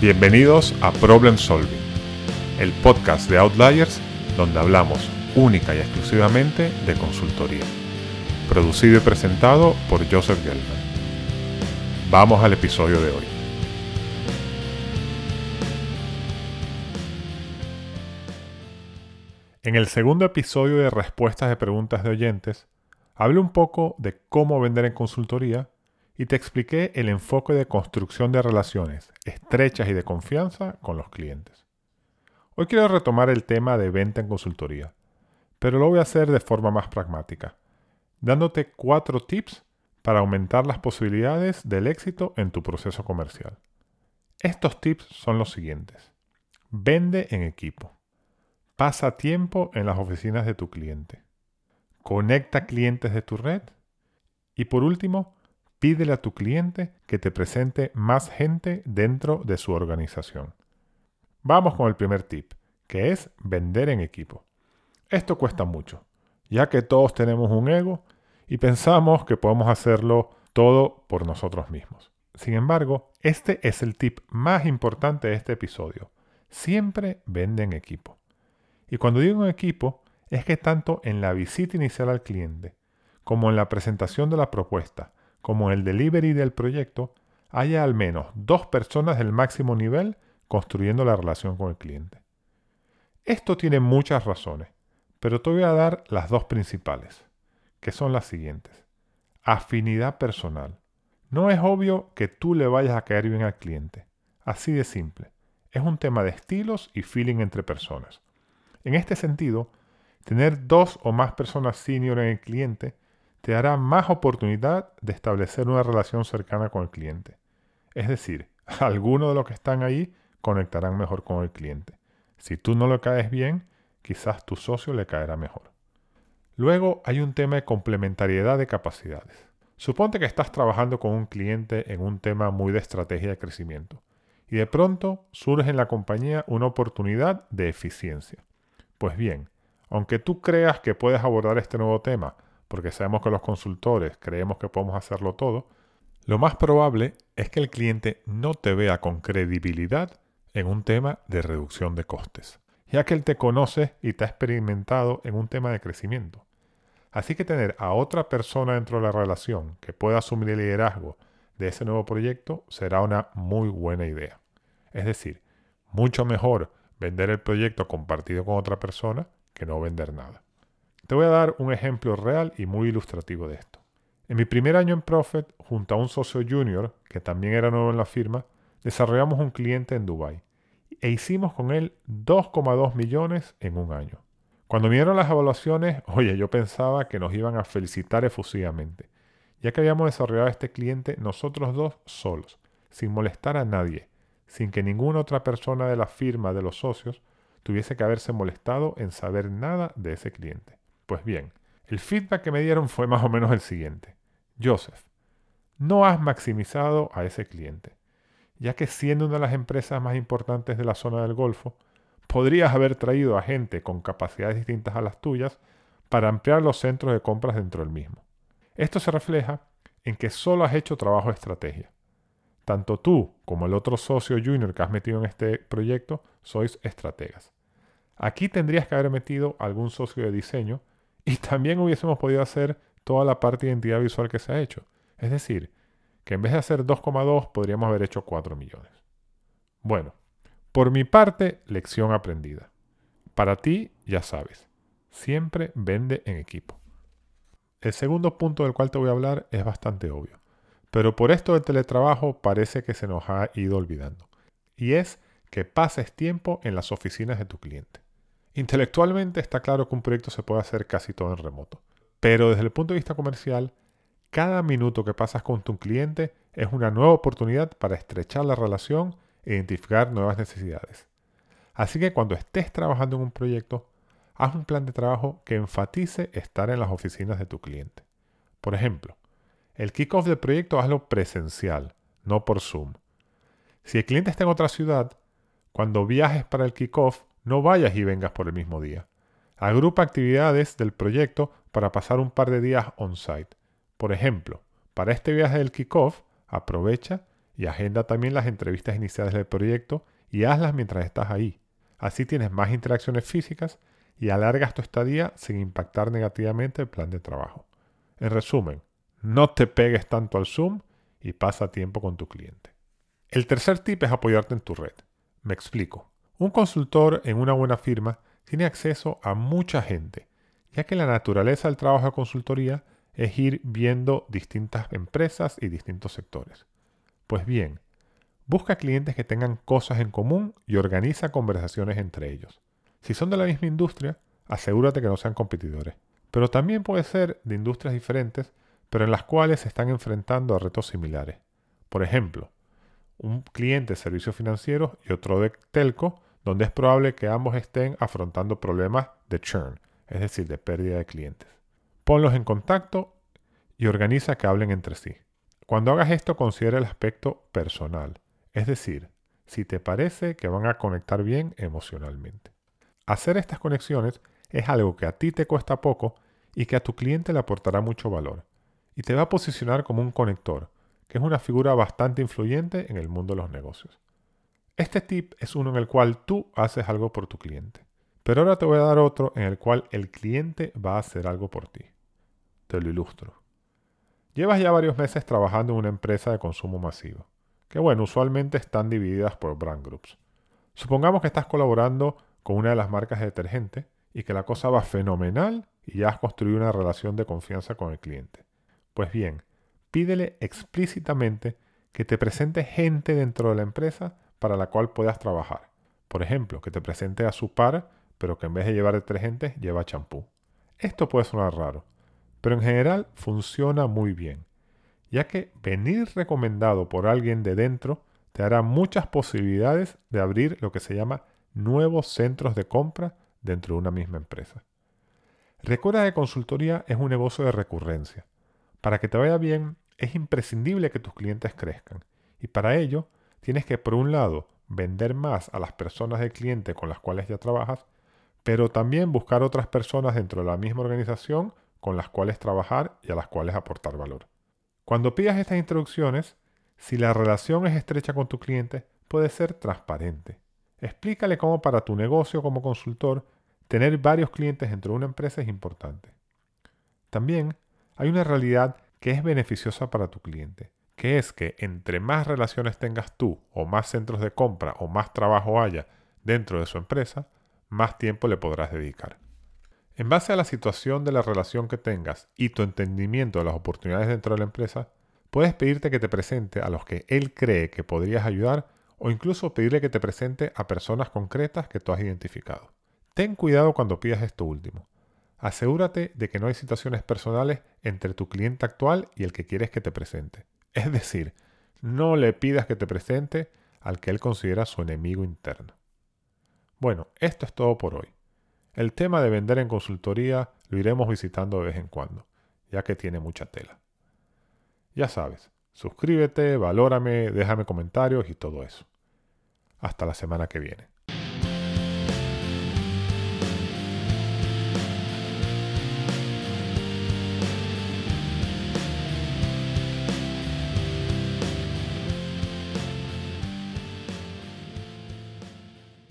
Bienvenidos a Problem Solving, el podcast de Outliers donde hablamos única y exclusivamente de consultoría. Producido y presentado por Joseph Gelman. Vamos al episodio de hoy. En el segundo episodio de Respuestas de Preguntas de Oyentes, hablé un poco de cómo vender en consultoría y te expliqué el enfoque de construcción de relaciones estrechas y de confianza con los clientes. Hoy quiero retomar el tema de venta en consultoría, pero lo voy a hacer de forma más pragmática, dándote cuatro tips para aumentar las posibilidades del éxito en tu proceso comercial. Estos tips son los siguientes. Vende en equipo. Pasa tiempo en las oficinas de tu cliente. Conecta clientes de tu red. Y por último, pídele a tu cliente que te presente más gente dentro de su organización. Vamos con el primer tip, que es vender en equipo. Esto cuesta mucho, ya que todos tenemos un ego y pensamos que podemos hacerlo todo por nosotros mismos. Sin embargo, este es el tip más importante de este episodio. Siempre vende en equipo. Y cuando digo en equipo, es que tanto en la visita inicial al cliente, como en la presentación de la propuesta, como el delivery del proyecto, haya al menos dos personas del máximo nivel construyendo la relación con el cliente. Esto tiene muchas razones, pero te voy a dar las dos principales, que son las siguientes. Afinidad personal. No es obvio que tú le vayas a caer bien al cliente. Así de simple. Es un tema de estilos y feeling entre personas. En este sentido, tener dos o más personas senior en el cliente te dará más oportunidad de establecer una relación cercana con el cliente. Es decir, algunos de los que están ahí conectarán mejor con el cliente. Si tú no le caes bien, quizás tu socio le caerá mejor. Luego hay un tema de complementariedad de capacidades. Suponte que estás trabajando con un cliente en un tema muy de estrategia de crecimiento y de pronto surge en la compañía una oportunidad de eficiencia. Pues bien, aunque tú creas que puedes abordar este nuevo tema porque sabemos que los consultores creemos que podemos hacerlo todo, lo más probable es que el cliente no te vea con credibilidad en un tema de reducción de costes, ya que él te conoce y te ha experimentado en un tema de crecimiento. Así que tener a otra persona dentro de la relación que pueda asumir el liderazgo de ese nuevo proyecto será una muy buena idea. Es decir, mucho mejor vender el proyecto compartido con otra persona que no vender nada. Te voy a dar un ejemplo real y muy ilustrativo de esto. En mi primer año en Profit, junto a un socio junior, que también era nuevo en la firma, desarrollamos un cliente en Dubai e hicimos con él 2,2 millones en un año. Cuando vinieron las evaluaciones, oye, yo pensaba que nos iban a felicitar efusivamente, ya que habíamos desarrollado este cliente nosotros dos solos, sin molestar a nadie, sin que ninguna otra persona de la firma de los socios tuviese que haberse molestado en saber nada de ese cliente. Pues bien, el feedback que me dieron fue más o menos el siguiente. Joseph, no has maximizado a ese cliente, ya que siendo una de las empresas más importantes de la zona del Golfo, podrías haber traído a gente con capacidades distintas a las tuyas para ampliar los centros de compras dentro del mismo. Esto se refleja en que solo has hecho trabajo de estrategia. Tanto tú como el otro socio junior que has metido en este proyecto sois estrategas. Aquí tendrías que haber metido algún socio de diseño y también hubiésemos podido hacer toda la parte de identidad visual que se ha hecho. Es decir, que en vez de hacer 2,2 podríamos haber hecho 4 millones. Bueno, por mi parte, lección aprendida. Para ti, ya sabes, siempre vende en equipo. El segundo punto del cual te voy a hablar es bastante obvio, pero por esto del teletrabajo parece que se nos ha ido olvidando, y es que pases tiempo en las oficinas de tu cliente. Intelectualmente está claro que un proyecto se puede hacer casi todo en remoto, pero desde el punto de vista comercial, cada minuto que pasas con tu cliente es una nueva oportunidad para estrechar la relación e identificar nuevas necesidades. Así que cuando estés trabajando en un proyecto, haz un plan de trabajo que enfatice estar en las oficinas de tu cliente. Por ejemplo, el kickoff del proyecto hazlo presencial, no por Zoom. Si el cliente está en otra ciudad, cuando viajes para el kickoff, no vayas y vengas por el mismo día. Agrupa actividades del proyecto para pasar un par de días on-site. Por ejemplo, para este viaje del kickoff, aprovecha Y agenda también las entrevistas iniciales del proyecto y hazlas mientras estás ahí. Así tienes más interacciones físicas y alargas tu estadía sin impactar negativamente el plan de trabajo. En resumen, no te pegues tanto al Zoom y pasa tiempo con tu cliente. El tercer tip es apoyarte en tu red. Me explico. Un consultor en una buena firma tiene acceso a mucha gente, ya que la naturaleza del trabajo de consultoría es ir viendo distintas empresas y distintos sectores. Pues bien, busca clientes que tengan cosas en común y organiza conversaciones entre ellos. Si son de la misma industria, asegúrate que no sean competidores. Pero también puede ser de industrias diferentes, pero en las cuales se están enfrentando a retos similares. Por ejemplo, un cliente de servicios financieros y otro de telco, donde es probable que ambos estén afrontando problemas de churn, es decir, de pérdida de clientes. Ponlos en contacto y organiza que hablen entre sí. Cuando hagas esto, considera el aspecto personal, es decir, si te parece que van a conectar bien emocionalmente. Hacer estas conexiones es algo que a ti te cuesta poco y que a tu cliente le aportará mucho valor, y te va a posicionar como un conector, que es una figura bastante influyente en el mundo de los negocios. Este tip es uno en el cual tú haces algo por tu cliente. Pero ahora te voy a dar otro en el cual el cliente va a hacer algo por ti. Te lo ilustro. Llevas ya varios meses trabajando en una empresa de consumo masivo, que bueno, usualmente están divididas por brand groups. Supongamos que estás colaborando con una de las marcas de detergente y que la cosa va fenomenal y ya has construido una relación de confianza con el cliente. Pues bien, pídele explícitamente que te presente gente dentro de la empresa para la cual puedas trabajar. Por ejemplo, que te presente a su par, pero que en vez de llevar detergente lleva champú. Esto puede sonar raro, pero en general funciona muy bien, ya que venir recomendado por alguien de dentro te dará muchas posibilidades de abrir lo que se llama nuevos centros de compra dentro de una misma empresa. Recuerda que consultoría es un negocio de recurrencia. Para que te vaya bien, es imprescindible que tus clientes crezcan. Y para ello, tienes que, por un lado, vender más a las personas del cliente con las cuales ya trabajas, pero también buscar otras personas dentro de la misma organización con las cuales trabajar y a las cuales aportar valor. Cuando pidas estas introducciones, si la relación es estrecha con tu cliente, puede ser transparente. Explícale cómo para tu negocio como consultor tener varios clientes dentro de una empresa es importante. También hay una realidad que es beneficiosa para tu cliente, que es que entre más relaciones tengas tú o más centros de compra o más trabajo haya dentro de su empresa, más tiempo le podrás dedicar. En base a la situación de la relación que tengas y tu entendimiento de las oportunidades dentro de la empresa, puedes pedirte que te presente a los que él cree que podrías ayudar o incluso pedirle que te presente a personas concretas que tú has identificado. Ten cuidado cuando pidas esto último. Asegúrate de que no hay situaciones personales entre tu cliente actual y el que quieres que te presente. Es decir, no le pidas que te presente al que él considera su enemigo interno. Bueno, esto es todo por hoy. El tema de vender en consultoría lo iremos visitando de vez en cuando, ya que tiene mucha tela. Ya sabes, suscríbete, valórame, déjame comentarios y todo eso. Hasta la semana que viene.